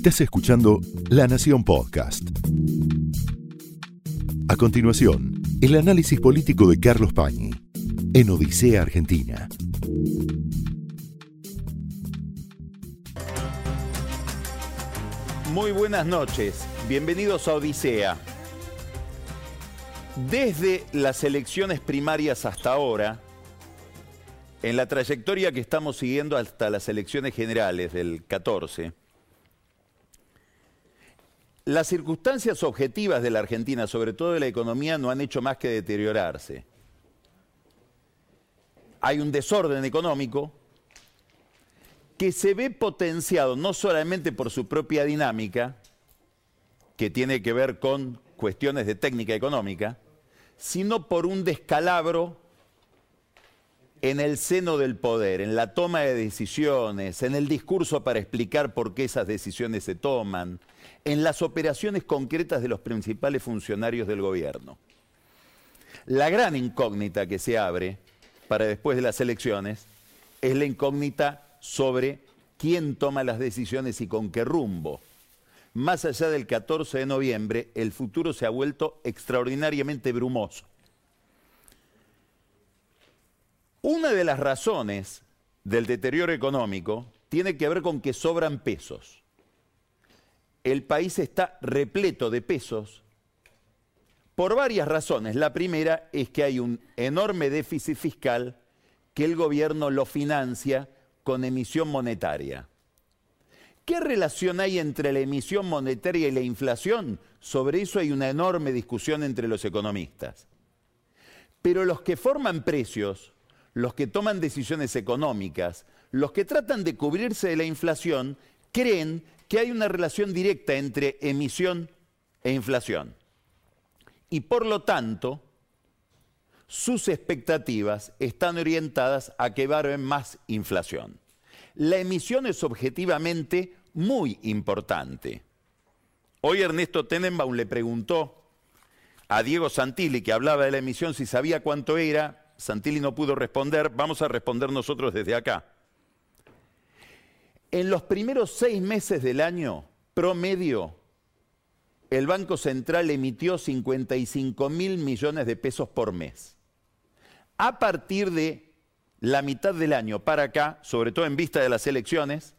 Estás escuchando La Nación Podcast. A continuación, el análisis político de Carlos Pañi en Odisea Argentina. Muy buenas noches, bienvenidos a Odisea. Desde las elecciones primarias hasta ahora, en la trayectoria que estamos siguiendo hasta las elecciones generales del 14, las circunstancias objetivas de la Argentina, sobre todo de la economía, no han hecho más que deteriorarse. Hay un desorden económico, que se ve potenciado no solamente por su propia dinámica, que tiene que ver con cuestiones de técnica económica, sino por un descalabro en el seno del poder, en la toma de decisiones, en el discurso para explicar por qué esas decisiones se toman, en las operaciones concretas de los principales funcionarios del gobierno. La gran incógnita que se abre para después de las elecciones es la incógnita sobre quién toma las decisiones y con qué rumbo. Más allá del 14 de noviembre, el futuro se ha vuelto extraordinariamente brumoso. Una de las razones del deterioro económico tiene que ver con que sobran pesos. El país está repleto de pesos por varias razones. La primera es que hay un enorme déficit fiscal que el gobierno lo financia con emisión monetaria. ¿Qué relación hay entre la emisión monetaria y la inflación? Sobre eso hay una enorme discusión entre los economistas. Pero los que forman precios, los que toman decisiones económicas, los que tratan de cubrirse de la inflación, creen que hay una relación directa entre emisión e inflación. Y por lo tanto, sus expectativas están orientadas a que haber más inflación. La emisión es objetivamente muy importante. Hoy Ernesto Tenenbaum le preguntó a Diego Santilli, que hablaba de la emisión, si sabía cuánto era. Santilli no pudo responder, vamos a responder nosotros desde acá. En los primeros seis meses del año, promedio, el Banco Central emitió 55 mil millones de pesos por mes. A partir de la mitad del año para acá, sobre todo en vista de las elecciones,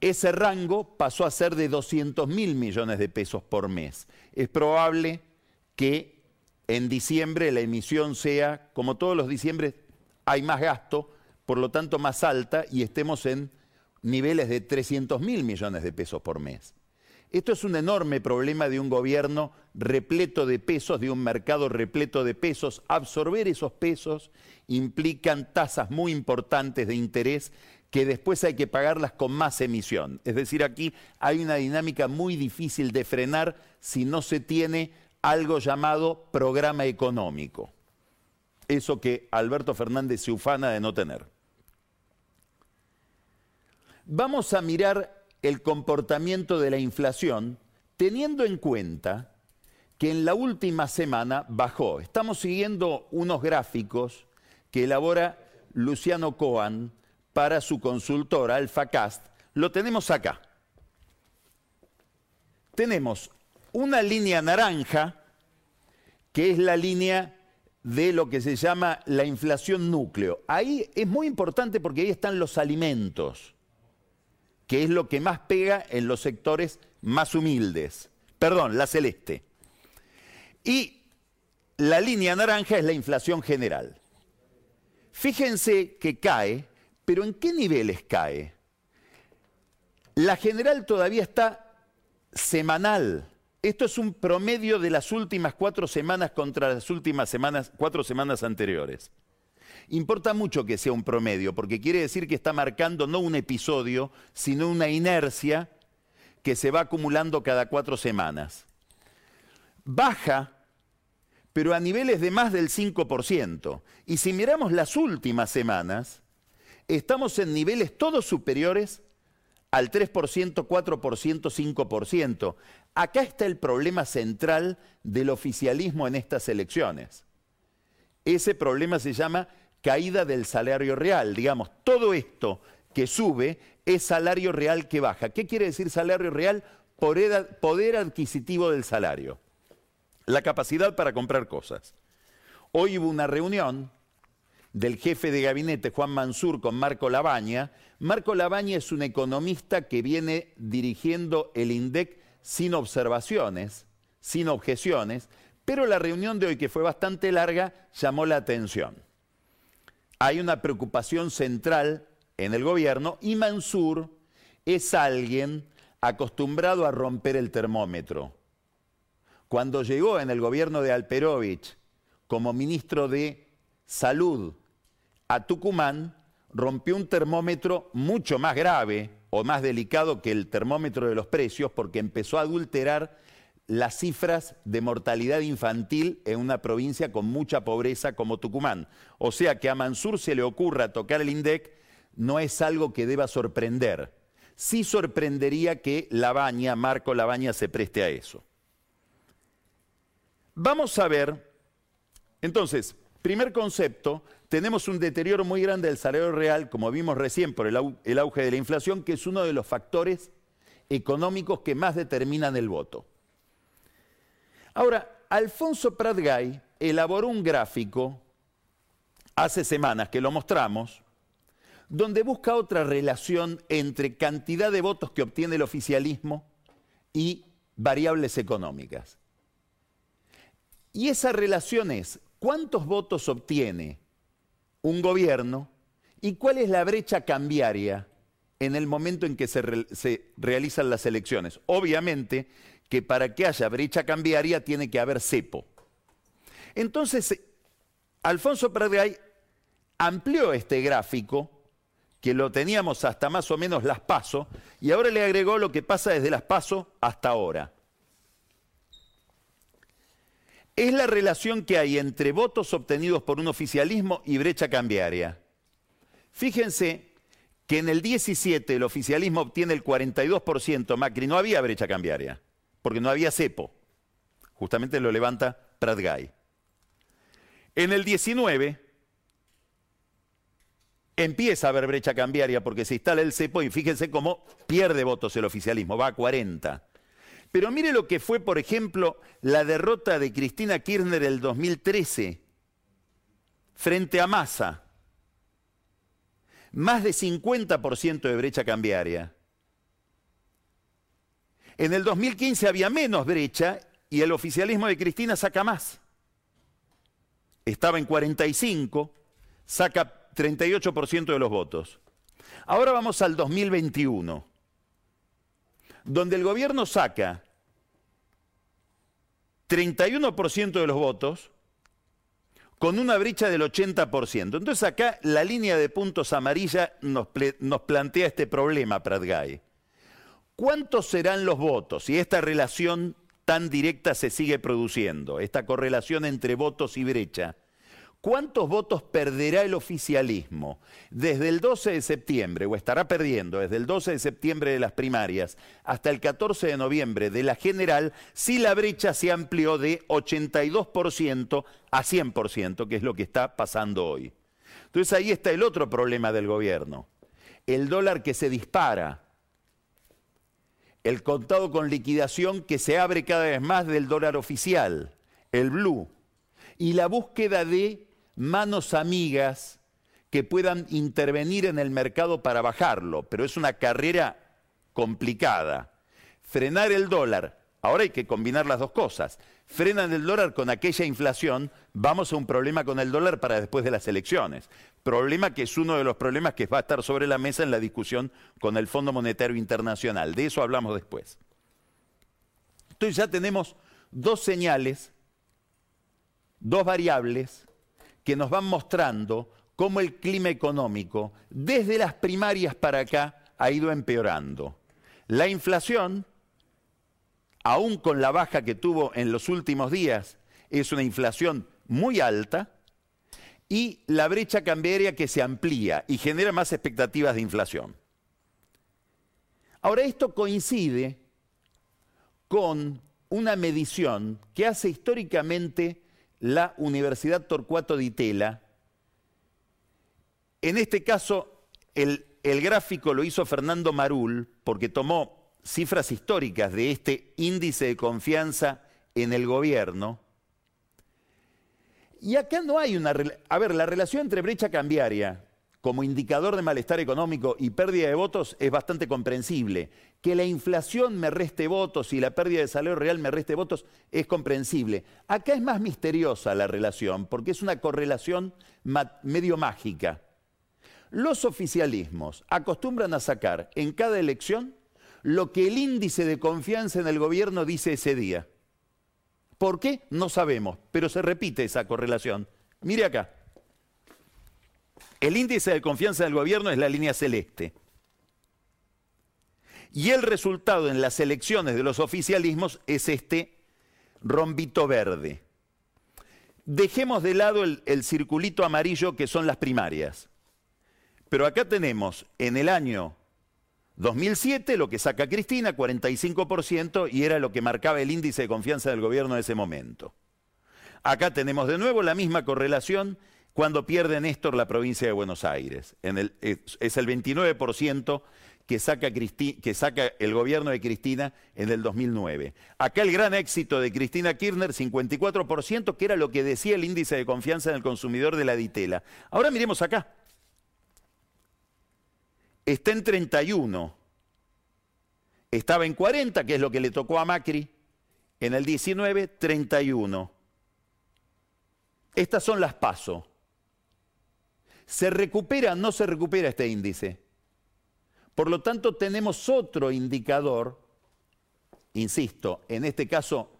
ese rango pasó a ser de 200 mil millones de pesos por mes. Es probable que en diciembre la emisión sea, como todos los diciembres, hay más gasto, por lo tanto más alta, y estemos en niveles de 300 mil millones de pesos por mes. Esto es un enorme problema de un gobierno repleto de pesos, de un mercado repleto de pesos. Absorber esos pesos implican tasas muy importantes de interés que después hay que pagarlas con más emisión. Es decir, aquí hay una dinámica muy difícil de frenar si no se tiene algo llamado programa económico. Eso que Alberto Fernández se ufana de no tener. Vamos a mirar el comportamiento de la inflación teniendo en cuenta que en la última semana bajó. Estamos siguiendo unos gráficos que elabora Luciano Coan para su consultora AlphaCast. Lo tenemos acá. Tenemos una línea naranja, que es la línea de lo que se llama la inflación núcleo. Ahí es muy importante porque ahí están los alimentos que es lo que más pega en los sectores más humildes. Perdón, la celeste. Y la línea naranja es la inflación general. Fíjense que cae, pero ¿en qué niveles cae? La general todavía está semanal. Esto es un promedio de las últimas cuatro semanas contra las últimas semanas, cuatro semanas anteriores. Importa mucho que sea un promedio, porque quiere decir que está marcando no un episodio, sino una inercia que se va acumulando cada cuatro semanas. Baja, pero a niveles de más del 5%. Y si miramos las últimas semanas, estamos en niveles todos superiores al 3%, 4%, 5%. Acá está el problema central del oficialismo en estas elecciones. Ese problema se llama caída del salario real. Digamos, todo esto que sube es salario real que baja. ¿Qué quiere decir salario real? Poder, adquisitivo del salario. La capacidad para comprar cosas. Hoy hubo una reunión del jefe de gabinete Juan Mansur con Marco Labaña. Marco Labaña es un economista que viene dirigiendo el INDEC sin observaciones, sin objeciones, pero la reunión de hoy, que fue bastante larga, llamó la atención. Hay una preocupación central en el gobierno y Mansur es alguien acostumbrado a romper el termómetro. Cuando llegó en el gobierno de Alperovich como ministro de Salud a Tucumán rompió un termómetro mucho más grave o más delicado que el termómetro de los precios porque empezó a adulterar las cifras de mortalidad infantil en una provincia con mucha pobreza como Tucumán. O sea que a Mansur se le ocurra tocar el INDEC no es algo que deba sorprender. Sí sorprendería que Labaña, Marco Labaña, se preste a eso. Vamos a ver, entonces, primer concepto, tenemos un deterioro muy grande del salario real, como vimos recién por el, auge de la inflación, que es uno de los factores económicos que más determinan el voto. Ahora, Alfonso Pratgay elaboró un gráfico hace semanas que lo mostramos, donde busca otra relación entre cantidad de votos que obtiene el oficialismo y variables económicas. Y esa relación es cuántos votos obtiene un gobierno y cuál es la brecha cambiaria en el momento en que se, realizan las elecciones. Obviamente que para que haya brecha cambiaria tiene que haber cepo. Entonces, Alfonso Pradgay amplió este gráfico, que lo teníamos hasta más o menos las paso, y ahora le agregó lo que pasa desde las paso hasta ahora es la relación que hay entre votos obtenidos por un oficialismo y brecha cambiaria. Fíjense que en el 17 el oficialismo obtiene el 42%, Macri no había brecha cambiaria, porque no había cepo. Justamente lo levanta Pratgay. En el 19 empieza a haber brecha cambiaria porque se instala el cepo y fíjense cómo pierde votos el oficialismo, va a 40. Pero mire lo que fue, por ejemplo, la derrota de Cristina Kirchner el 2013 frente a Massa. Más de 50% de brecha cambiaria. En el 2015 había menos brecha y el oficialismo de Cristina saca más. Estaba en 45, saca 38% de los votos. Ahora vamos al 2021, donde el gobierno saca 31% de los votos con una brecha del 80%. Entonces acá la línea de puntos amarilla nos, plantea este problema, Pratgay. ¿Cuántos serán los votos si esta relación tan directa se sigue produciendo, esta correlación entre votos y brecha? ¿Cuántos votos perderá el oficialismo desde el 12 de septiembre, o estará perdiendo desde el 12 de septiembre de las primarias hasta el 14 de noviembre de la general, si la brecha se amplió de 82% a 100%, que es lo que está pasando hoy? Entonces ahí está el otro problema del gobierno. El dólar que se dispara, el contado con liquidación que se abre cada vez más del dólar oficial, el blue, y la búsqueda de manos amigas que puedan intervenir en el mercado para bajarlo, pero es una carrera complicada. Frenar el dólar, ahora hay que combinar las dos cosas. Frenan el dólar con aquella inflación, vamos a un problema con el dólar para después de las elecciones. Problema que es uno de los problemas que va a estar sobre la mesa en la discusión con el Fondo Monetario Internacional. De eso hablamos después. Entonces ya tenemos dos señales, dos variables que nos van mostrando cómo el clima económico, desde las primarias para acá, ha ido empeorando. La inflación, aún con la baja que tuvo en los últimos días, es una inflación muy alta y la brecha cambiaria que se amplía y genera más expectativas de inflación. Ahora, esto coincide con una medición que hace históricamente la Universidad Torcuato Di Tella. En este caso, el, el gráfico lo hizo Fernando Marul porque tomó cifras históricas de este índice de confianza en el gobierno. Y acá no hay una... A ver, la relación entre brecha cambiaria como indicador de malestar económico y pérdida de votos es bastante comprensible. Que la inflación me reste votos y la pérdida de salario real me reste votos es comprensible. Acá es más misteriosa la relación porque es una correlación medio mágica. Los oficialismos acostumbran a sacar en cada elección lo que el índice de confianza en el gobierno dice ese día. ¿Por qué? No sabemos, pero se repite esa correlación. Mire acá. El índice de confianza del gobierno es la línea celeste. Y el resultado en las elecciones de los oficialismos es este rombito verde. Dejemos de lado el, el, circulito amarillo que son las primarias. Pero acá tenemos en el año 2007 lo que saca Cristina, 45%, y era lo que marcaba el índice de confianza del gobierno en ese momento. Acá tenemos de nuevo la misma correlación cuando pierde Néstor la provincia de Buenos Aires. es, el 29% que saca, el gobierno de Cristina en el 2009. Acá el gran éxito de Cristina Kirchner, 54%, que era lo que decía el índice de confianza en el consumidor de la Ditela. Ahora miremos acá. Está en 31. Estaba en 40, que es lo que le tocó a Macri. En el 19, 31. Estas son las pasos. ¿Se recupera o no se recupera este índice? Por lo tanto, tenemos otro indicador, insisto, en este caso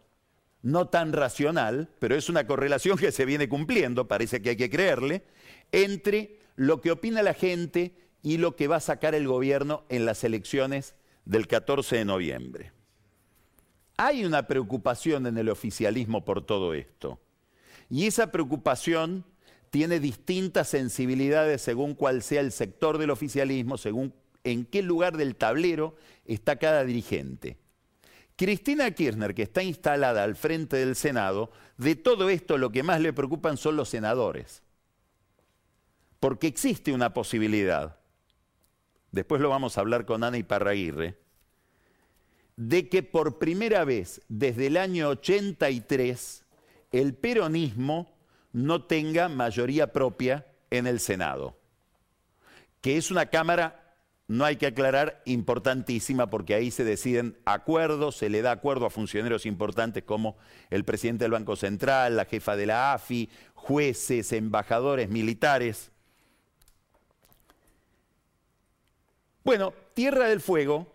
no tan racional, pero es una correlación que se viene cumpliendo, parece que hay que creerle, entre lo que opina la gente y lo que va a sacar el gobierno en las elecciones del 14 de noviembre. Hay una preocupación en el oficialismo por todo esto. Y esa preocupación tiene distintas sensibilidades según cuál sea el sector del oficialismo, según en qué lugar del tablero está cada dirigente. Cristina Kirchner, que está instalada al frente del Senado, de todo esto lo que más le preocupan son los senadores. Porque existe una posibilidad, después lo vamos a hablar con Ana Iparraguirre, de que por primera vez desde el año 83 el peronismo no tenga mayoría propia en el Senado, que es una Cámara, no hay que aclarar, importantísima, porque ahí se deciden acuerdos, se le da acuerdo a funcionarios importantes como el presidente del Banco Central, la jefa de la AFI, jueces, embajadores, militares. Bueno, Tierra del Fuego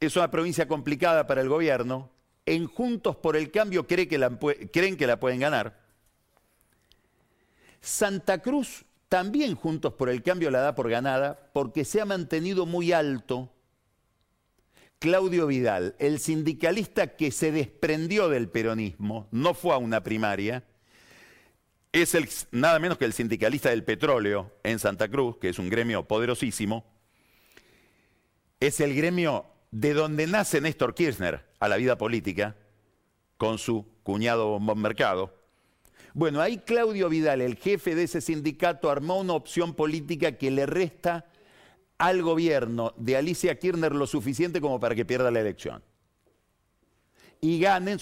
es una provincia complicada para el gobierno. En Juntos por el Cambio creen que la, pueden ganar. Santa Cruz también Juntos por el Cambio la da por ganada porque se ha mantenido muy alto Claudio Vidal, el sindicalista que se desprendió del peronismo, no fue a una primaria, es nada menos que el sindicalista del petróleo en Santa Cruz, que es un gremio poderosísimo, es el gremio de donde nace Néstor Kirchner a la vida política, con su cuñado Mercado. Bueno, ahí Claudio Vidal, el jefe de ese sindicato, armó una opción política que le resta al gobierno de Alicia Kirchner lo suficiente como para que pierda la elección. Y ganen,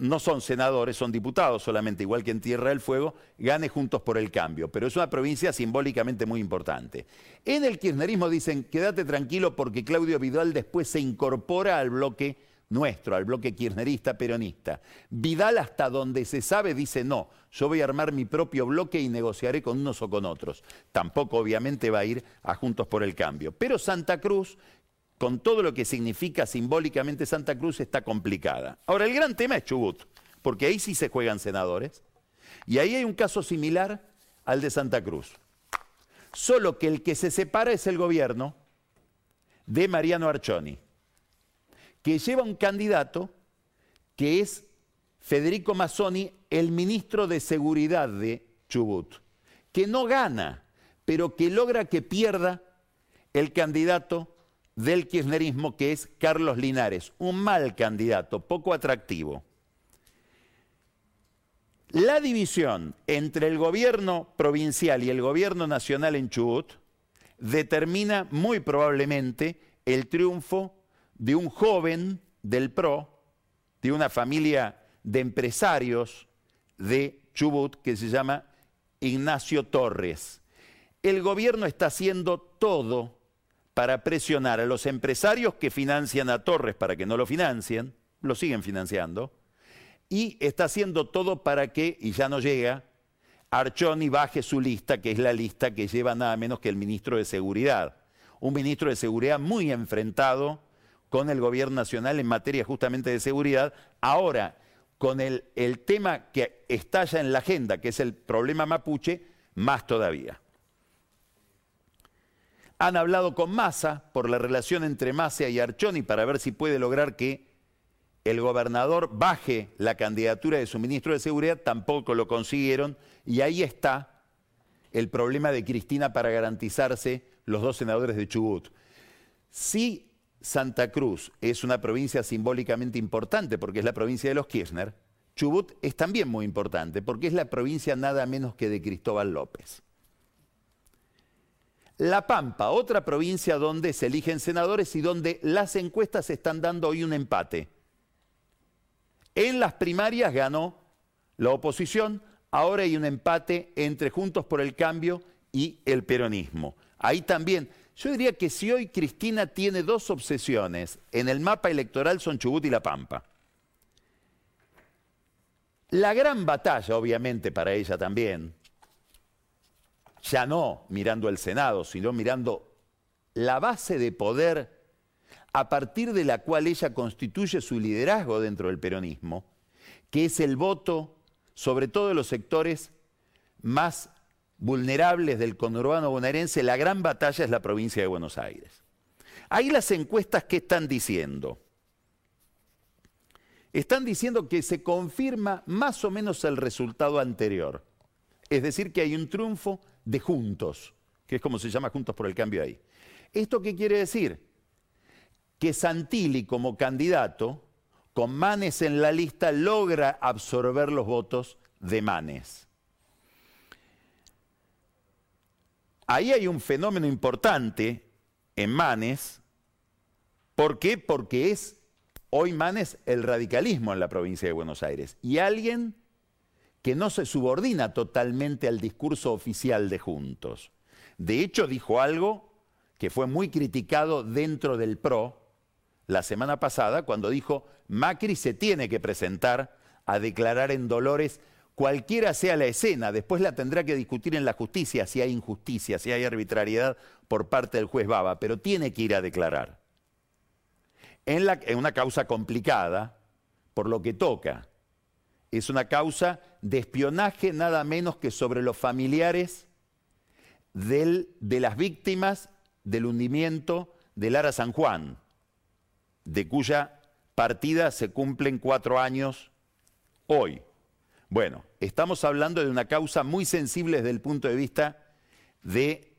no son senadores, son diputados solamente, igual que en Tierra del Fuego, gane Juntos por el Cambio. Pero es una provincia simbólicamente muy importante. En el kirchnerismo dicen, quédate tranquilo porque Claudio Vidal después se incorpora al bloque nuestro, al bloque kirchnerista peronista. Vidal hasta donde se sabe dice no, yo voy a armar mi propio bloque y negociaré con unos o con otros. Tampoco obviamente va a ir a Juntos por el Cambio. Pero Santa Cruz, con todo lo que significa simbólicamente Santa Cruz, está complicada. Ahora, el gran tema es Chubut, porque ahí sí se juegan senadores. Y ahí hay un caso similar al de Santa Cruz. Solo que el que se separa es el gobierno de Mariano Archoni que lleva un candidato que es Federico Mazzoni, el ministro de Seguridad de Chubut, que no gana, pero que logra que pierda el candidato del kirchnerismo, que es Carlos Linares, un mal candidato, poco atractivo. La división entre el gobierno provincial y el gobierno nacional en Chubut determina muy probablemente el triunfo de un joven del PRO, de una familia de empresarios de Chubut que se llama Ignacio Torres. El gobierno está haciendo todo para presionar a los empresarios que financian a Torres para que no lo financien, lo siguen financiando, y está haciendo todo para que, y ya no llega, Archoni baje su lista, que es la lista que lleva nada menos que el ministro de Seguridad. Un ministro de Seguridad muy enfrentado con el gobierno nacional en materia justamente de seguridad. Ahora, con el, tema que estalla en la agenda, que es el problema mapuche, más todavía. Han hablado con Massa por la relación entre Massa y Archoni para ver si puede lograr que el gobernador baje la candidatura de su ministro de Seguridad, tampoco lo consiguieron, y ahí está el problema de Cristina para garantizarse los dos senadores de Chubut. Si Santa Cruz es una provincia simbólicamente importante porque es la provincia de los Kirchner, Chubut es también muy importante porque es la provincia nada menos que de Cristóbal López. La Pampa, otra provincia donde se eligen senadores y donde las encuestas están dando hoy un empate. En las primarias ganó la oposición, ahora hay un empate entre Juntos por el Cambio y el peronismo. Ahí también, yo diría que si hoy Cristina tiene dos obsesiones en el mapa electoral son Chubut y La Pampa. La gran batalla, obviamente, para ella también, ya no mirando el Senado, sino mirando la base de poder a partir de la cual ella constituye su liderazgo dentro del peronismo, que es el voto, sobre todo de los sectores más vulnerables del conurbano bonaerense, la gran batalla es la provincia de Buenos Aires. Ahí las encuestas, ¿qué están diciendo? Están diciendo que se confirma más o menos el resultado anterior. Es decir, que hay un triunfo de Juntos, que es como se llama Juntos por el Cambio ahí. ¿Esto qué quiere decir? Que Santilli como candidato, con Manes en la lista, logra absorber los votos de Manes. Ahí hay un fenómeno importante en Manes. ¿Por qué? Porque es hoy Manes el radicalismo en la provincia de Buenos Aires. Y alguien que no se subordina totalmente al discurso oficial de Juntos. De hecho, dijo algo que fue muy criticado dentro del PRO la semana pasada, cuando dijo, Macri se tiene que presentar a declarar en Dolores cualquiera sea la escena, después la tendrá que discutir en la justicia si hay injusticia, si hay arbitrariedad por parte del juez Baba, pero tiene que ir a declarar. En, en una causa complicada, por lo que toca. Es una causa de espionaje nada menos que sobre los familiares de las víctimas del hundimiento del Lara San Juan, de cuya partida se cumplen cuatro años hoy. Bueno, estamos hablando de una causa muy sensible desde el punto de vista de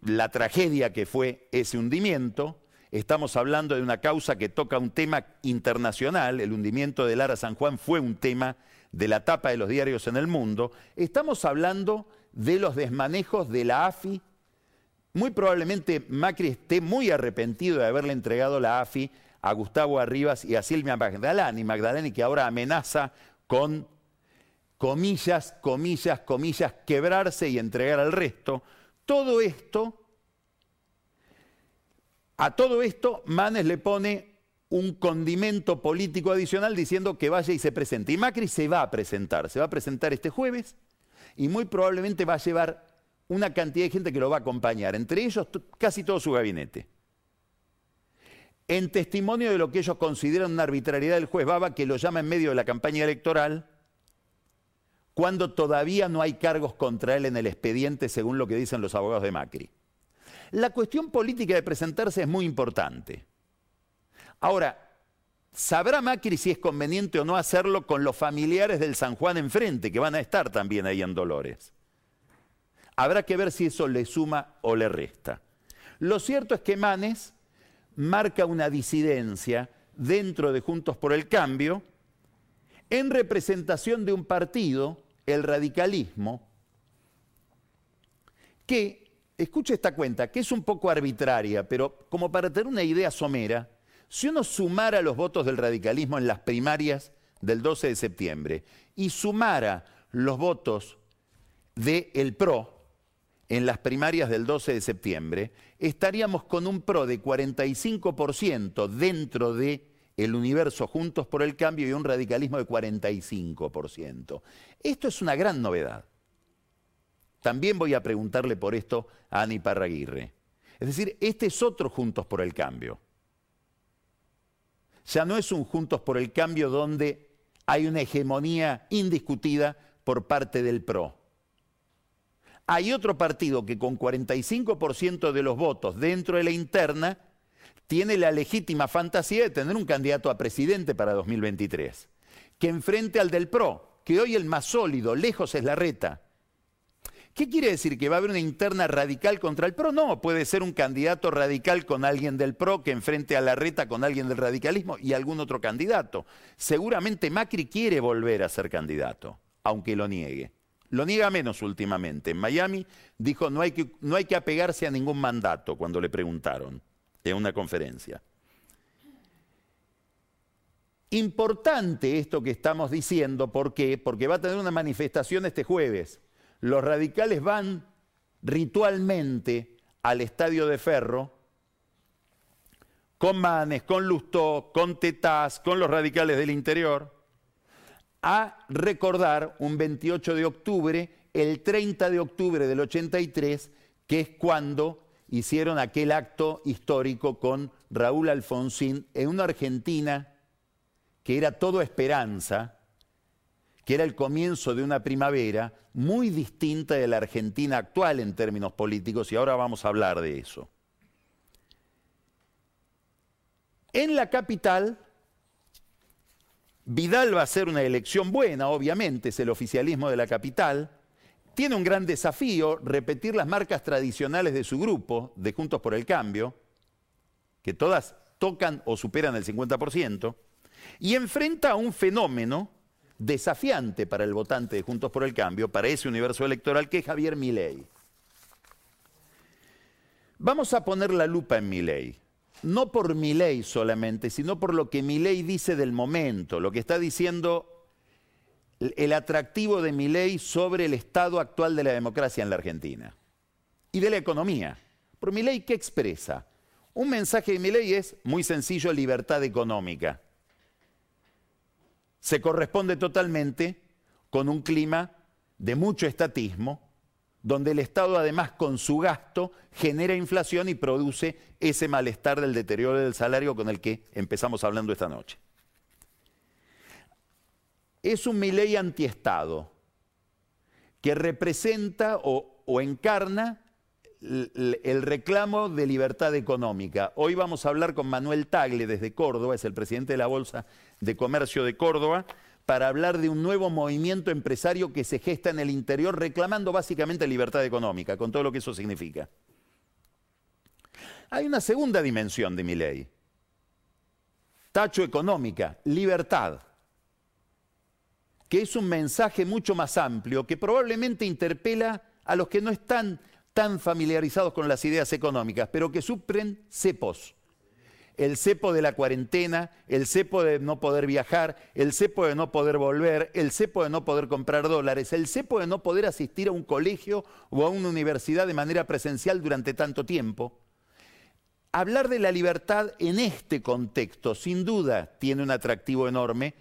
la tragedia que fue ese hundimiento. Estamos hablando de una causa que toca un tema internacional. El hundimiento de Lara San Juan fue un tema de la tapa de los diarios en el mundo. Estamos hablando de los desmanejos de la AFI. Muy probablemente Macri esté muy arrepentido de haberle entregado la AFI a Gustavo Arribas y a Silvia Magdalani, Magdalani que ahora amenaza con comillas, comillas, comillas, quebrarse y entregar al resto. Todo esto, a todo esto, Manes le pone un condimento político adicional diciendo que vaya y se presente. Y Macri se va a presentar, se va a presentar este jueves y muy probablemente va a llevar una cantidad de gente que lo va a acompañar, entre ellos casi todo su gabinete en testimonio de lo que ellos consideran una arbitrariedad del juez Baba, que lo llama en medio de la campaña electoral, cuando todavía no hay cargos contra él en el expediente, según lo que dicen los abogados de Macri. La cuestión política de presentarse es muy importante. Ahora, ¿sabrá Macri si es conveniente o no hacerlo con los familiares del San Juan enfrente, que van a estar también ahí en Dolores? Habrá que ver si eso le suma o le resta. Lo cierto es que Manes marca una disidencia dentro de Juntos por el Cambio en representación de un partido, el radicalismo, que escuche esta cuenta, que es un poco arbitraria, pero como para tener una idea somera, si uno sumara los votos del radicalismo en las primarias del 12 de septiembre y sumara los votos del PRO en las primarias del 12 de septiembre, estaríamos con un PRO de 45% dentro de el universo Juntos por el Cambio y un radicalismo de 45%. Esto es una gran novedad. También voy a preguntarle por esto a Ani Parraguirre. Es decir, este es otro Juntos por el Cambio. Ya no es un Juntos por el Cambio donde hay una hegemonía indiscutida por parte del PRO. Hay otro partido que con 45% de los votos dentro de la interna tiene la legítima fantasía de tener un candidato a presidente para 2023, que enfrente al del PRO, que hoy el más sólido, lejos es la reta. ¿Qué quiere decir? ¿Que va a haber una interna radical contra el PRO? No, puede ser un candidato radical con alguien del PRO que enfrente a la reta con alguien del radicalismo y algún otro candidato. Seguramente Macri quiere volver a ser candidato, aunque lo niegue. Lo niega menos últimamente. En Miami dijo no hay que, no hay que apegarse a ningún mandato cuando le preguntaron en una conferencia. Importante esto que estamos diciendo, ¿por qué? Porque va a tener una manifestación este jueves. Los radicales van ritualmente al estadio de Ferro con Manes, con Lustó, con Tetaz, con los radicales del interior, a recordar un 28 de octubre, el 30 de octubre del 83, que es cuando hicieron aquel acto histórico con Raúl Alfonsín en una Argentina que era todo esperanza, que era el comienzo de una primavera muy distinta de la Argentina actual en términos políticos, y ahora vamos a hablar de eso. En la capital, Vidal va a ser una elección buena, obviamente, es el oficialismo de la capital, tiene un gran desafío, repetir las marcas tradicionales de su grupo, de Juntos por el Cambio, que todas tocan o superan el 50%, y enfrenta a un fenómeno desafiante para el votante de Juntos por el Cambio, para ese universo electoral, que es Javier Milei. Vamos a poner la lupa en Milei, no por Milei solamente, sino por lo que Milei dice del momento, lo que está diciendo el atractivo de mi ley sobre el estado actual de la democracia en la Argentina y de la economía. Por mi ley, ¿qué expresa? Un mensaje de mi ley es muy sencillo, libertad económica. Se corresponde totalmente con un clima de mucho estatismo, donde el Estado además con su gasto genera inflación y produce ese malestar del deterioro del salario con el que empezamos hablando esta noche es un Milei antiestado que representa o, encarna el, reclamo de libertad económica. Hoy vamos a hablar con Manuel Tagle desde Córdoba, es el presidente de la Bolsa de Comercio de Córdoba, para hablar de un nuevo movimiento empresario que se gesta en el interior reclamando básicamente libertad económica, con todo lo que eso significa. Hay una segunda dimensión de mi ley. Tacho económica, libertad que es un mensaje mucho más amplio, que probablemente interpela a los que no están tan familiarizados con las ideas económicas, pero que suplen cepos. El cepo de la cuarentena, el cepo de no poder viajar, el cepo de no poder volver, el cepo de no poder comprar dólares, el cepo de no poder asistir a un colegio o a una universidad de manera presencial durante tanto tiempo. Hablar de la libertad en este contexto, sin duda, tiene un atractivo enorme,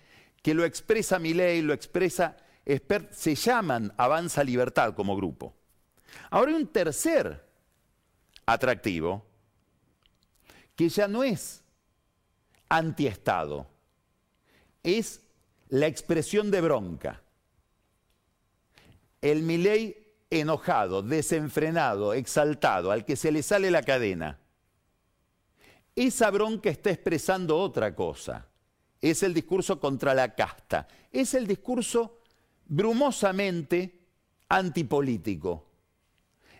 que lo expresa mi ley, lo expresa se llaman Avanza Libertad como grupo. Ahora hay un tercer atractivo que ya no es antiestado, es la expresión de bronca. El Milei enojado, desenfrenado, exaltado, al que se le sale la cadena. Esa bronca está expresando otra cosa es el discurso contra la casta, es el discurso brumosamente antipolítico.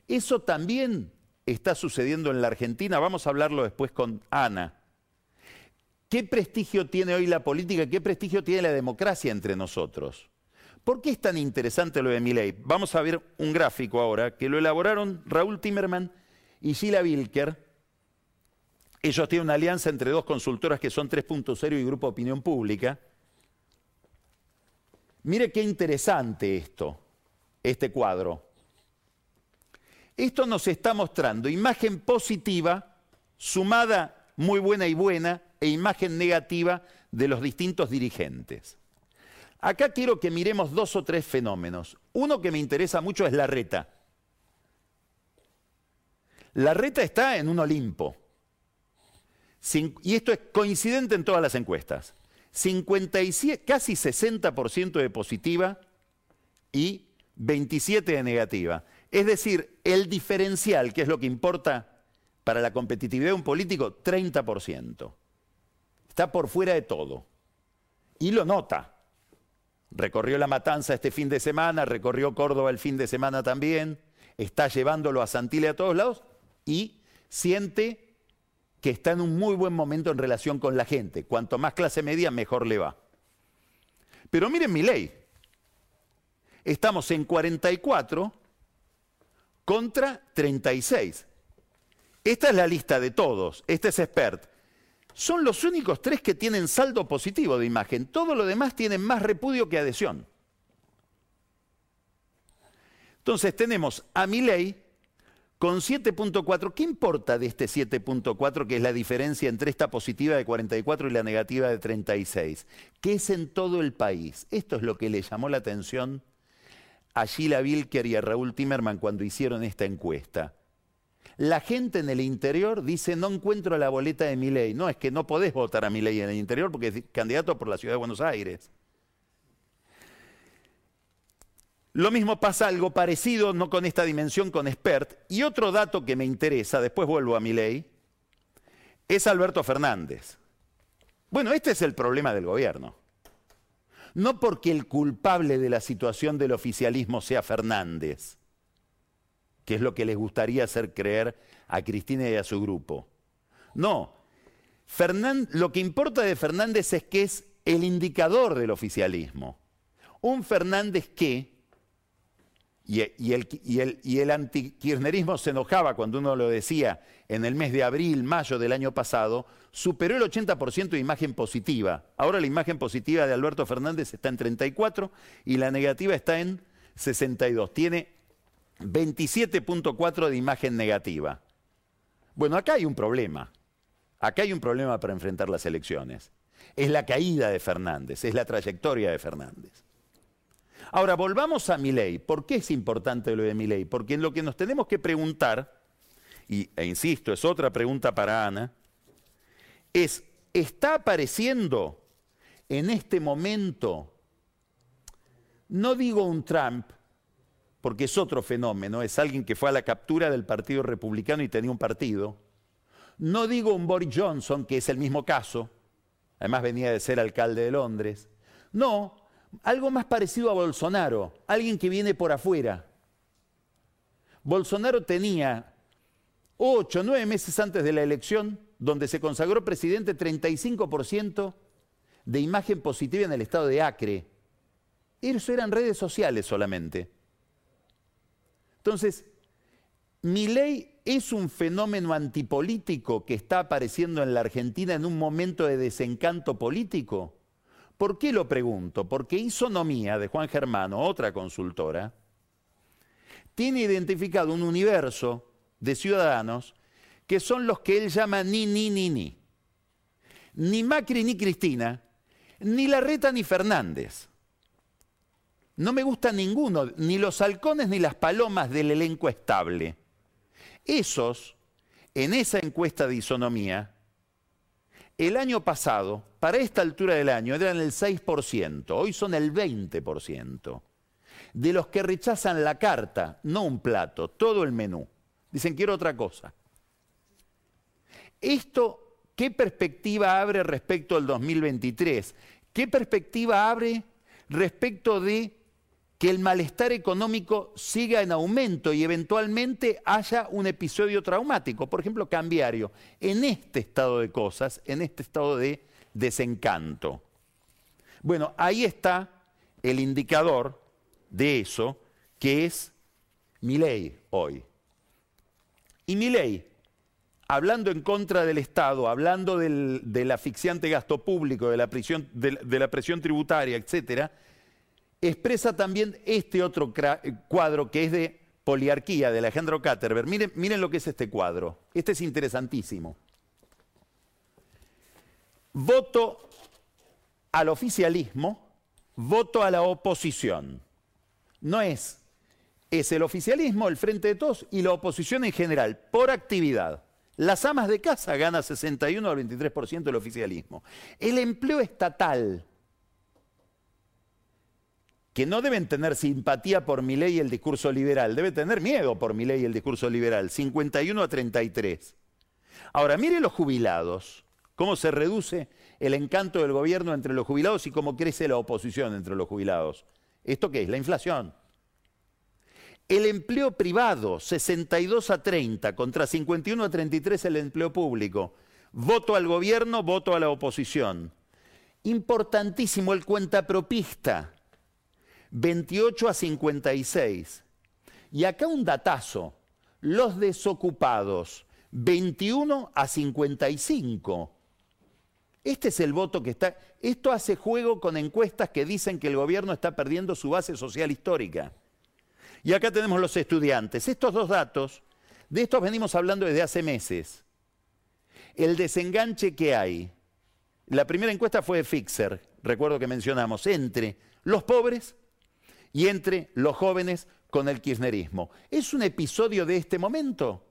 Eso también está sucediendo en la Argentina, vamos a hablarlo después con Ana. ¿Qué prestigio tiene hoy la política? ¿Qué prestigio tiene la democracia entre nosotros? ¿Por qué es tan interesante lo de Milley? Vamos a ver un gráfico ahora que lo elaboraron Raúl Timerman y Sheila Wilker. Ellos tienen una alianza entre dos consultoras que son 3.0 y Grupo Opinión Pública. Mire qué interesante esto, este cuadro. Esto nos está mostrando imagen positiva sumada muy buena y buena e imagen negativa de los distintos dirigentes. Acá quiero que miremos dos o tres fenómenos. Uno que me interesa mucho es la reta. La reta está en un Olimpo. Y esto es coincidente en todas las encuestas. 57, casi 60% de positiva y 27% de negativa. Es decir, el diferencial, que es lo que importa para la competitividad de un político, 30%. Está por fuera de todo. Y lo nota. Recorrió la matanza este fin de semana, recorrió Córdoba el fin de semana también, está llevándolo a Santile a todos lados y siente que está en un muy buen momento en relación con la gente. Cuanto más clase media, mejor le va. Pero miren mi ley. Estamos en 44 contra 36. Esta es la lista de todos. Este es expert. Son los únicos tres que tienen saldo positivo de imagen. Todo lo demás tienen más repudio que adhesión. Entonces tenemos a mi ley con 7.4, ¿qué importa de este 7.4 que es la diferencia entre esta positiva de 44 y la negativa de 36? Que es en todo el país. Esto es lo que le llamó la atención a Sheila Wilker y a Raúl Timerman cuando hicieron esta encuesta. La gente en el interior dice, no encuentro la boleta de mi ley. No, es que no podés votar a mi ley en el interior porque es candidato por la ciudad de Buenos Aires. Lo mismo pasa algo parecido, no con esta dimensión, con Expert. Y otro dato que me interesa, después vuelvo a mi ley, es Alberto Fernández. Bueno, este es el problema del gobierno. No porque el culpable de la situación del oficialismo sea Fernández, que es lo que les gustaría hacer creer a Cristina y a su grupo. No, lo que importa de Fernández es que es el indicador del oficialismo. Un Fernández que y, el, y, antikirchnerismo se enojaba cuando uno lo decía en el mes de abril, mayo del año pasado, superó el 80% de imagen positiva. Ahora la imagen positiva de Alberto Fernández está en 34 y la negativa está en 62. Tiene 27.4 de imagen negativa. Bueno, acá hay un problema. Acá hay un problema para enfrentar las elecciones. Es la caída de Fernández, es la trayectoria de Fernández. Ahora, volvamos a mi ley. ¿Por qué es importante lo de mi ley? Porque en lo que nos tenemos que preguntar, y, e insisto, es otra pregunta para Ana, es, ¿está apareciendo en este momento, no digo un Trump, porque es otro fenómeno, es alguien que fue a la captura del Partido Republicano y tenía un partido, no digo un Boris Johnson, que es el mismo caso, además venía de ser alcalde de Londres, no, algo más parecido a Bolsonaro, alguien que viene por afuera. Bolsonaro tenía ocho, nueve meses antes de la elección, donde se consagró presidente, 35% de imagen positiva en el estado de Acre. Eso eran redes sociales solamente. Entonces, mi ley es un fenómeno antipolítico que está apareciendo en la Argentina en un momento de desencanto político. ¿Por qué lo pregunto? Porque Isonomía de Juan Germano, otra consultora, tiene identificado un universo de ciudadanos que son los que él llama ni, ni, ni, ni. Ni Macri ni Cristina, ni Larreta ni Fernández. No me gusta ninguno, ni los halcones ni las palomas del elenco estable. Esos, en esa encuesta de isonomía, el año pasado, para esta altura del año, eran el 6%, hoy son el 20%. De los que rechazan la carta, no un plato, todo el menú. Dicen, quiero otra cosa. Esto, ¿qué perspectiva abre respecto al 2023? ¿Qué perspectiva abre respecto de que el malestar económico siga en aumento y eventualmente haya un episodio traumático, por ejemplo, cambiario, en este estado de cosas, en este estado de desencanto. Bueno, ahí está el indicador de eso, que es mi ley hoy. Y mi ley, hablando en contra del Estado, hablando del, asfixiante gasto público, de la, de la presión tributaria, etc., expresa también este otro cuadro que es de poliarquía de Alejandro Katterberg. Miren, miren lo que es este cuadro. Este es interesantísimo. Voto al oficialismo, voto a la oposición. No es, es el oficialismo, el frente de todos y la oposición en general, por actividad. Las amas de casa ganan 61 al 23% del oficialismo. El empleo estatal, que no deben tener simpatía por mi ley y el discurso liberal, debe tener miedo por mi ley y el discurso liberal, 51 a 33. Ahora, mire los jubilados, cómo se reduce el encanto del gobierno entre los jubilados y cómo crece la oposición entre los jubilados. ¿Esto qué es? La inflación. El empleo privado, 62 a 30, contra 51 a 33 el empleo público. Voto al gobierno, voto a la oposición. Importantísimo el cuentapropista, 28 a 56. Y acá un datazo, los desocupados, 21 a 55. Este es el voto que está... Esto hace juego con encuestas que dicen que el gobierno está perdiendo su base social histórica. Y acá tenemos los estudiantes. Estos dos datos, de estos venimos hablando desde hace meses. El desenganche que hay. La primera encuesta fue de Fixer, recuerdo que mencionamos, entre los pobres y entre los jóvenes con el kirchnerismo. ¿Es un episodio de este momento?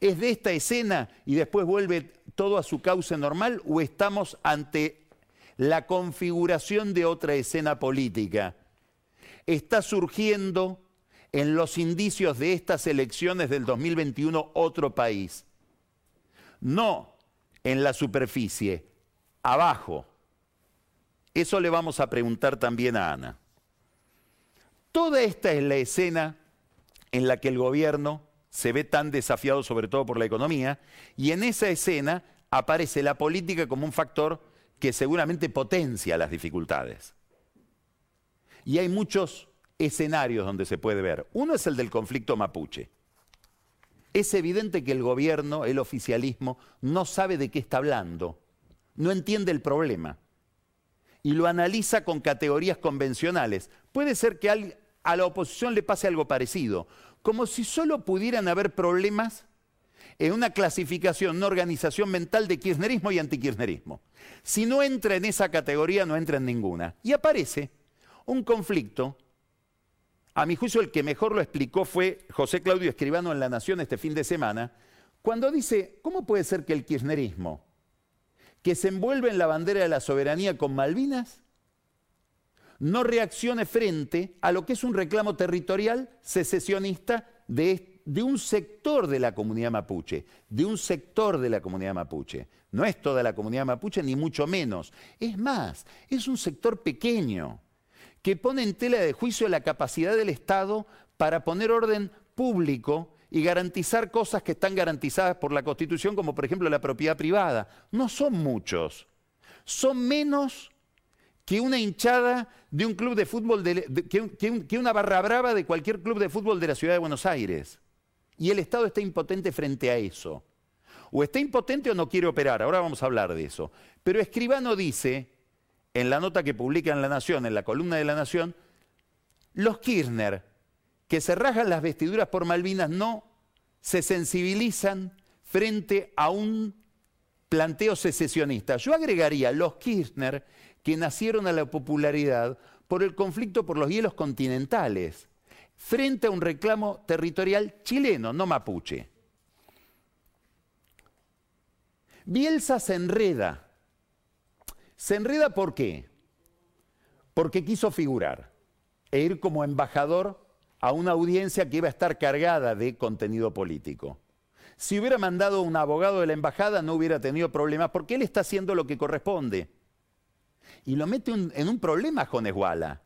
¿Es de esta escena y después vuelve todo a su cauce normal o estamos ante la configuración de otra escena política? Está surgiendo en los indicios de estas elecciones del 2021 otro país. No en la superficie, abajo. Eso le vamos a preguntar también a Ana. Toda esta es la escena en la que el gobierno se ve tan desafiado sobre todo por la economía, y en esa escena aparece la política como un factor que seguramente potencia las dificultades. Y hay muchos escenarios donde se puede ver. Uno es el del conflicto mapuche. Es evidente que el gobierno, el oficialismo, no sabe de qué está hablando, no entiende el problema y lo analiza con categorías convencionales. Puede ser que a la oposición le pase algo parecido como si solo pudieran haber problemas en una clasificación, una organización mental de kirchnerismo y antikirchnerismo. Si no entra en esa categoría, no entra en ninguna. Y aparece un conflicto. A mi juicio, el que mejor lo explicó fue José Claudio Escribano en La Nación este fin de semana, cuando dice, ¿cómo puede ser que el kirchnerismo, que se envuelve en la bandera de la soberanía con Malvinas, no reaccione frente a lo que es un reclamo territorial secesionista de, un sector de la comunidad mapuche, de un sector de la comunidad mapuche. No es toda la comunidad mapuche, ni mucho menos. Es más, es un sector pequeño que pone en tela de juicio la capacidad del Estado para poner orden público y garantizar cosas que están garantizadas por la Constitución, como por ejemplo la propiedad privada. No son muchos, son menos que una hinchada de un club de fútbol, que, una barra brava de cualquier club de fútbol de la ciudad de Buenos Aires. Y el Estado está impotente frente a eso. O está impotente o no quiere operar, ahora vamos a hablar de eso. Pero Escribano dice, en la nota que publica en La Nación, en la columna de La Nación, los Kirchner, que se rajan las vestiduras por Malvinas, no se sensibilizan frente a un planteo secesionista. Yo agregaría los Kirchner que nacieron a la popularidad por el conflicto por los hielos continentales, frente a un reclamo territorial chileno, no mapuche. Bielsa se enreda. ¿Se enreda por qué? Porque quiso figurar e ir como embajador a una audiencia que iba a estar cargada de contenido político. Si hubiera mandado un abogado de la embajada no hubiera tenido problemas porque él está haciendo lo que corresponde y lo mete en un problema Jones Walla,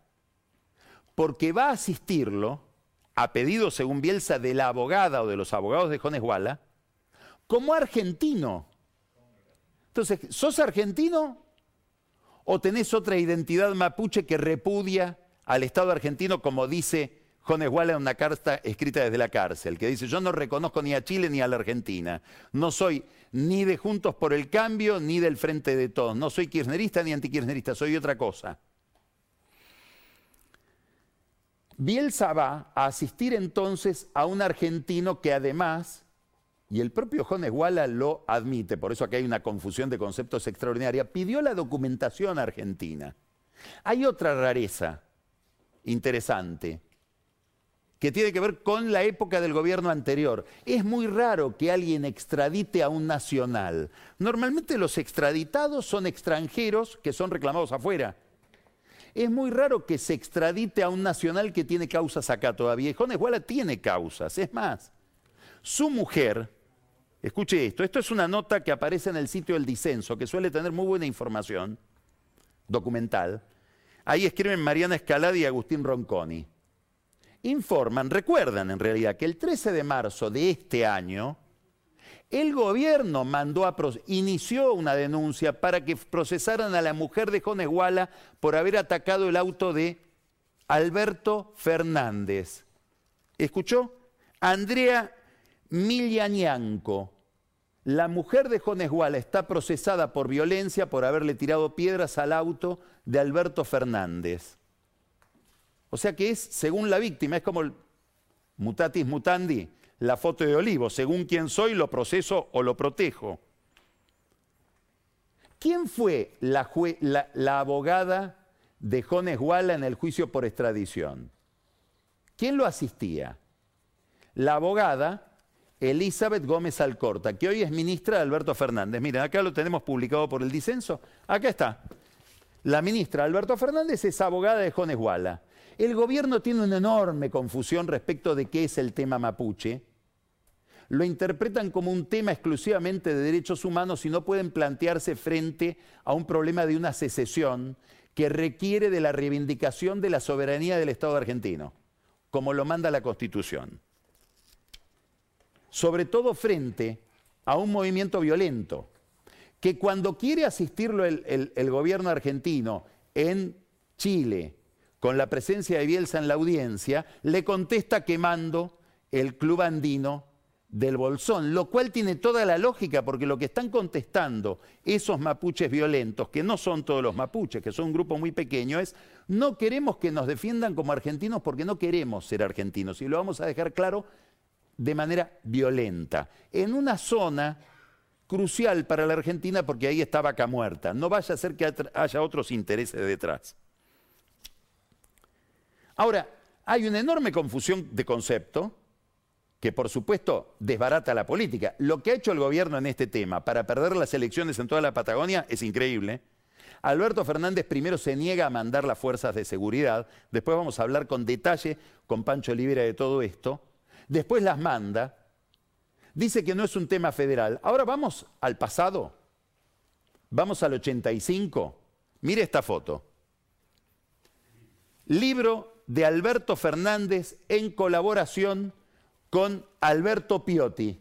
porque va a asistirlo, a pedido, según Bielsa, de la abogada o de los abogados de Jones Walla, como argentino. Entonces, ¿sos argentino o tenés otra identidad mapuche que repudia al Estado argentino como dice Jones Walla en una carta escrita desde la cárcel, que dice, yo no reconozco ni a Chile ni a la Argentina. No soy ni de Juntos por el Cambio ni del Frente de Todos. No soy kirchnerista ni antikirchnerista, soy otra cosa. Bielsa va a asistir entonces a un argentino que además, y el propio Jones Walla lo admite, por eso aquí hay una confusión de conceptos extraordinaria, pidió la documentación argentina. Hay otra rareza interesante que tiene que ver con la época del gobierno anterior. Es muy raro que alguien extradite a un nacional. Normalmente los extraditados son extranjeros que son reclamados afuera. Es muy raro que se extradite a un nacional que tiene causas acá todavía. Y Jones tiene causas. Es más, su mujer, escuche esto, esto es una nota que aparece en el sitio del disenso, que suele tener muy buena información documental. Ahí escriben Mariana Escalada y Agustín Ronconi informan, recuerdan en realidad que el 13 de marzo de este año, el gobierno mandó a, inició una denuncia para que procesaran a la mujer de Jones por haber atacado el auto de Alberto Fernández. ¿Escuchó? Andrea Miglianianco, la mujer de Jones está procesada por violencia por haberle tirado piedras al auto de Alberto Fernández. O sea que es según la víctima, es como el mutatis mutandi, la foto de olivo, según quién soy lo proceso o lo protejo. ¿Quién fue la, abogada de Jones Walla en el juicio por extradición? ¿Quién lo asistía? La abogada Elizabeth Gómez Alcorta, que hoy es ministra de Alberto Fernández. Miren, acá lo tenemos publicado por el disenso. Acá está. La ministra Alberto Fernández es abogada de Jones Walla. El gobierno tiene una enorme confusión respecto de qué es el tema mapuche. Lo interpretan como un tema exclusivamente de derechos humanos y no pueden plantearse frente a un problema de una secesión que requiere de la reivindicación de la soberanía del Estado argentino, como lo manda la Constitución. Sobre todo frente a un movimiento violento, que cuando quiere asistirlo el, el gobierno argentino en Chile, con la presencia de Bielsa en la audiencia, le contesta quemando el club andino del Bolsón, lo cual tiene toda la lógica, porque lo que están contestando esos mapuches violentos, que no son todos los mapuches, que son un grupo muy pequeño, es no queremos que nos defiendan como argentinos porque no queremos ser argentinos, y lo vamos a dejar claro de manera violenta, en una zona crucial para la Argentina porque ahí está vaca muerta, no vaya a ser que haya otros intereses detrás. Ahora, hay una enorme confusión de concepto que por supuesto desbarata la política. Lo que ha hecho el gobierno en este tema para perder las elecciones en toda la Patagonia es increíble. Alberto Fernández primero se niega a mandar las fuerzas de seguridad, después vamos a hablar con detalle con Pancho Olivera de todo esto, después las manda, dice que no es un tema federal. Ahora vamos al pasado, vamos al 85, mire esta foto. Libro de Alberto Fernández en colaboración con Alberto Piotti.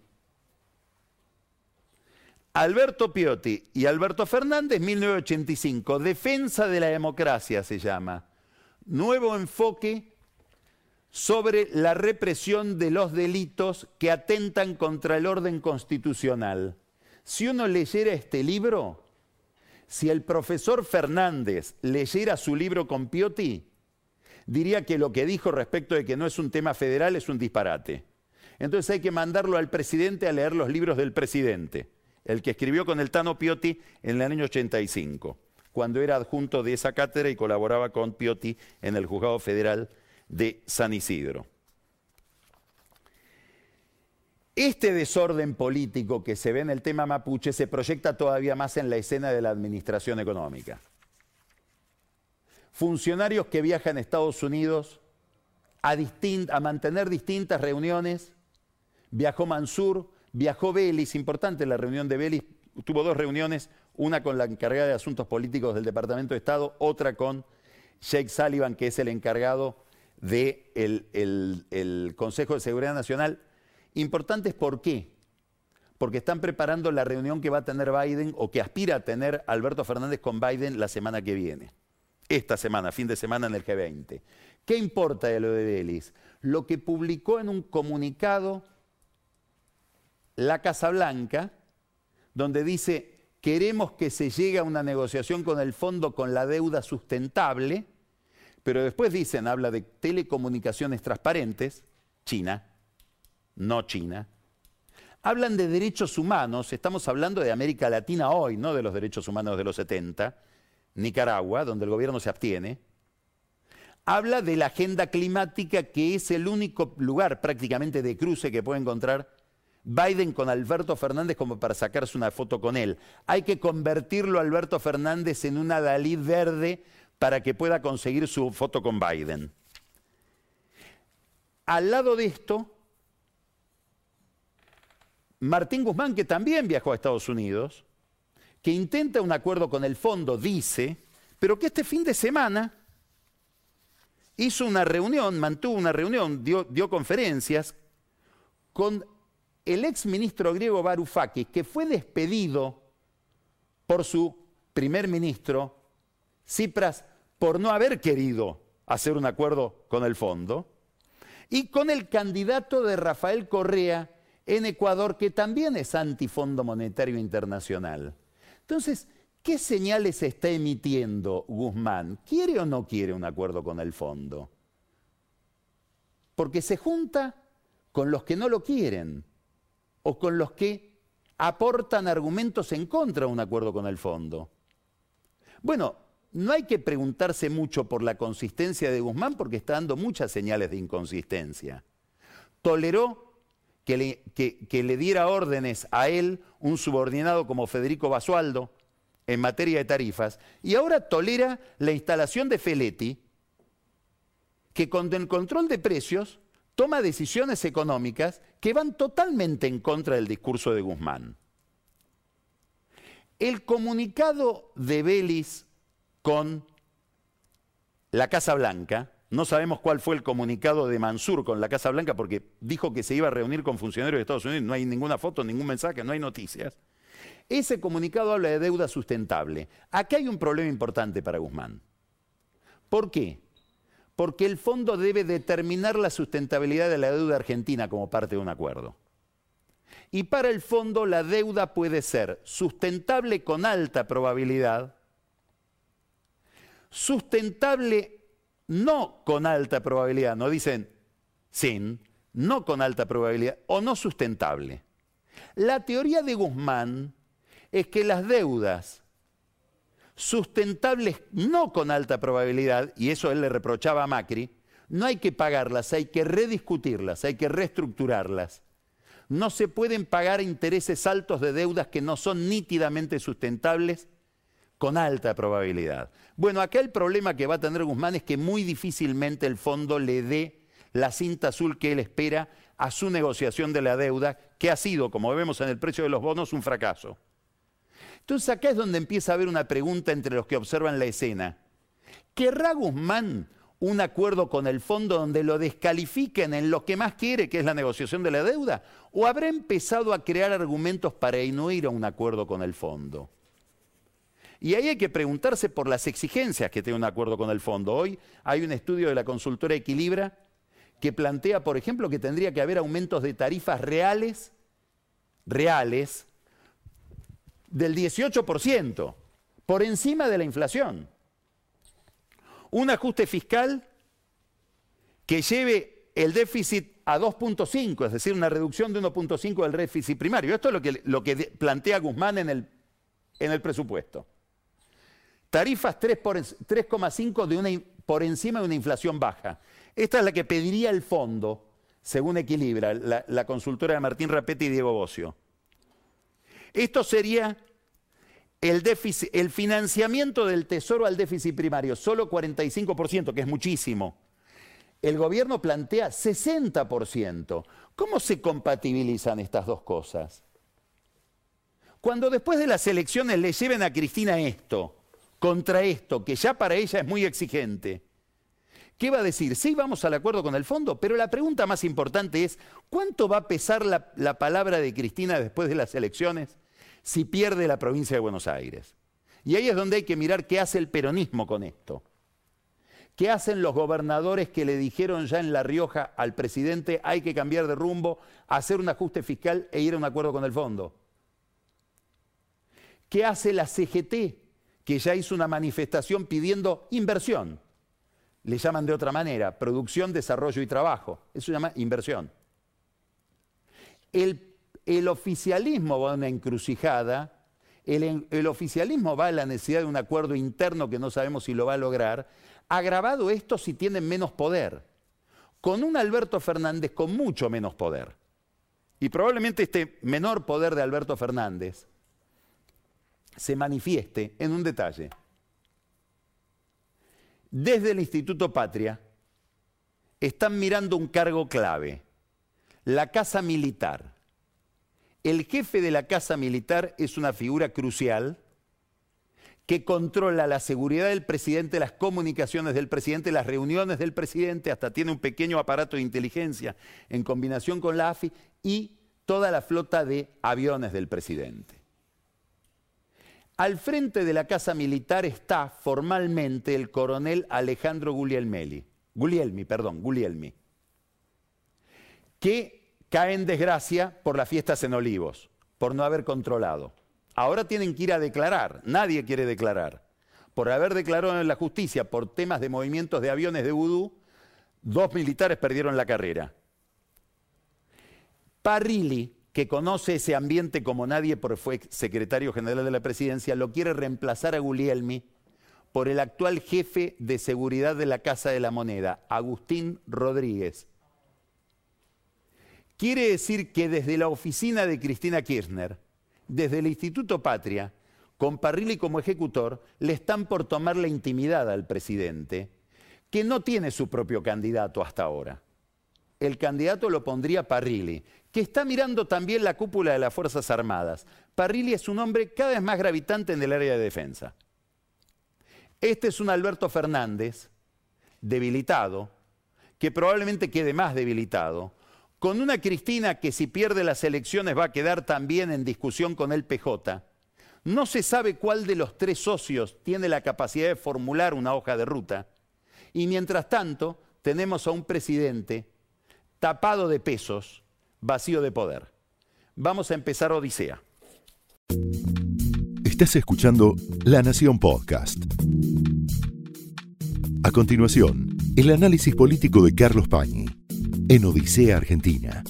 Alberto Piotti y Alberto Fernández, 1985, Defensa de la Democracia se llama. Nuevo enfoque sobre la represión de los delitos que atentan contra el orden constitucional. Si uno leyera este libro, si el profesor Fernández leyera su libro con Piotti, diría que lo que dijo respecto de que no es un tema federal es un disparate. Entonces hay que mandarlo al presidente a leer los libros del presidente, el que escribió con el Tano Piotti en el año 85, cuando era adjunto de esa cátedra y colaboraba con Piotti en el Juzgado Federal de San Isidro. Este desorden político que se ve en el tema mapuche se proyecta todavía más en la escena de la administración económica funcionarios que viajan a Estados Unidos a, mantener distintas reuniones. Viajó Mansur, viajó Vélez, importante la reunión de Vélez, tuvo dos reuniones, una con la encargada de asuntos políticos del Departamento de Estado, otra con Jake Sullivan, que es el encargado del el, Consejo de Seguridad Nacional. Importantes, ¿por qué? Porque están preparando la reunión que va a tener Biden o que aspira a tener Alberto Fernández con Biden la semana que viene esta semana, fin de semana en el G20. ¿Qué importa de lo de Vélez? Lo que publicó en un comunicado la Casa Blanca, donde dice, queremos que se llegue a una negociación con el fondo con la deuda sustentable, pero después dicen, habla de telecomunicaciones transparentes, China, no China. Hablan de derechos humanos, estamos hablando de América Latina hoy, no de los derechos humanos de los 70, Nicaragua, donde el gobierno se abstiene. Habla de la agenda climática, que es el único lugar prácticamente de cruce que puede encontrar Biden con Alberto Fernández como para sacarse una foto con él. Hay que convertirlo a Alberto Fernández en una Dalí verde para que pueda conseguir su foto con Biden. Al lado de esto, Martín Guzmán, que también viajó a Estados Unidos, que intenta un acuerdo con el fondo, dice, pero que este fin de semana hizo una reunión, mantuvo una reunión, dio, conferencias con el ex ministro griego Varoufakis, que fue despedido por su primer ministro, Cipras, por no haber querido hacer un acuerdo con el fondo, y con el candidato de Rafael Correa en Ecuador, que también es antifondo monetario internacional. Entonces, ¿qué señales está emitiendo Guzmán? ¿Quiere o no quiere un acuerdo con el fondo? Porque se junta con los que no lo quieren o con los que aportan argumentos en contra de un acuerdo con el fondo. Bueno, no hay que preguntarse mucho por la consistencia de Guzmán porque está dando muchas señales de inconsistencia. Toleró que le, diera órdenes a él un subordinado como Federico Basualdo en materia de tarifas y ahora tolera la instalación de Feletti que con el control de precios toma decisiones económicas que van totalmente en contra del discurso de Guzmán. El comunicado de Belis con la Casa Blanca, no sabemos cuál fue el comunicado de Mansur con la Casa Blanca porque dijo que se iba a reunir con funcionarios de Estados Unidos, no hay ninguna foto, ningún mensaje, no hay noticias. Ese comunicado habla de deuda sustentable. Aquí hay un problema importante para Guzmán. ¿Por qué? porque el fondo debe determinar la sustentabilidad de la deuda argentina como parte de un acuerdo. Y para el fondo la deuda puede ser sustentable con alta probabilidad, sustentable no con alta probabilidad, no dicen sin, no con alta probabilidad, o no sustentable. La teoría de Guzmán es que las deudas sustentables no con alta probabilidad, y eso él le reprochaba a Macri, no hay que pagarlas, hay que rediscutirlas, hay que reestructurarlas. No se pueden pagar intereses altos de deudas que no son nítidamente sustentables con alta probabilidad. Bueno, acá el problema que va a tener Guzmán es que muy difícilmente el fondo le dé la cinta azul que él espera a su negociación de la deuda, que ha sido, como vemos en el precio de los bonos, un fracaso. Entonces acá es donde empieza a haber una pregunta entre los que observan la escena. ¿Querrá Guzmán un acuerdo con el fondo donde lo descalifiquen en lo que más quiere, que es la negociación de la deuda? ¿O habrá empezado a crear argumentos para no ir a un acuerdo con el fondo? Y ahí hay que preguntarse por las exigencias que tiene un acuerdo con el fondo. Hoy hay un estudio de la consultora Equilibra que plantea, por ejemplo, que tendría que haber aumentos de tarifas reales, reales, del 18%, por encima de la inflación. Un ajuste fiscal que lleve el déficit a 2.5, es decir, una reducción de 1.5 del déficit primario. Esto es lo que, lo que plantea Guzmán en el, en el presupuesto. Tarifas 3,5 de una, por encima de una inflación baja. Esta es la que pediría el fondo, según Equilibra, la, consultora de Martín Rapetti y Diego Bocio. Esto sería el financiamiento del tesoro al déficit primario, solo 45%, que es muchísimo. El gobierno plantea 60%. ¿Cómo se compatibilizan estas dos cosas? Cuando después de las elecciones le lleven a Cristina esto, contra esto, que ya para ella es muy exigente, ¿qué va a decir? Sí, vamos al acuerdo con el fondo, pero la pregunta más importante es, ¿cuánto va a pesar la, la palabra de Cristina después de las elecciones? si pierde la provincia de Buenos Aires. Y ahí es donde hay que mirar qué hace el peronismo con esto. ¿Qué hacen los gobernadores que le dijeron ya en La Rioja al presidente hay que cambiar de rumbo, hacer un ajuste fiscal e ir a un acuerdo con el fondo? ¿Qué hace la CGT, que ya hizo una manifestación pidiendo inversión? Le llaman de otra manera, producción, desarrollo y trabajo. Eso se llama inversión. El, oficialismo va a una encrucijada el, oficialismo va a la necesidad de un acuerdo interno que no sabemos si lo va a lograr, agravado esto si tienen menos poder, con un Alberto Fernández con mucho menos poder. Y probablemente este menor poder de Alberto Fernández se manifieste en un detalle. Desde el Instituto Patria están mirando un cargo clave, la Casa Militar. El jefe de la Casa Militar es una figura crucial que controla la seguridad del presidente, las comunicaciones del presidente, las reuniones del presidente, hasta tiene un pequeño aparato de inteligencia en combinación con la AFI y toda la flota de aviones del presidente. Al frente de la Casa Militar está formalmente el coronel Alejandro Guglielmi, Guglielmi, perdón, Guglielmi, que cae en desgracia por las fiestas en Olivos, por no haber controlado. Ahora tienen que ir a declarar, nadie quiere declarar. Por haber declarado en la justicia por temas de movimientos de aviones de vudú, dos militares perdieron la carrera. Parrilli, que conoce ese ambiente como nadie porque fue secretario general de la presidencia, lo quiere reemplazar a Guglielmi por el actual jefe de seguridad de la Casa de la Moneda, Agustín Rodríguez, Quiere decir que desde la oficina de Cristina Kirchner, desde el Instituto Patria, con Parrilli como ejecutor, le están por tomar la intimidad al presidente, que no tiene su propio candidato hasta ahora. El candidato lo pondría Parrilli, que está mirando también la cúpula de las Fuerzas Armadas. Parrilli es un hombre cada vez más gravitante en el área de defensa. Este es un Alberto Fernández, debilitado, que probablemente quede más debilitado, con una Cristina que si pierde las elecciones va a quedar también en discusión con el PJ, no se sabe cuál de los tres socios tiene la capacidad de formular una hoja de ruta, y mientras tanto tenemos a un presidente tapado de pesos, vacío de poder. Vamos a empezar Odisea. Estás escuchando La Nación Podcast. A continuación, el análisis político de Carlos Pañi en Odisea Argentina.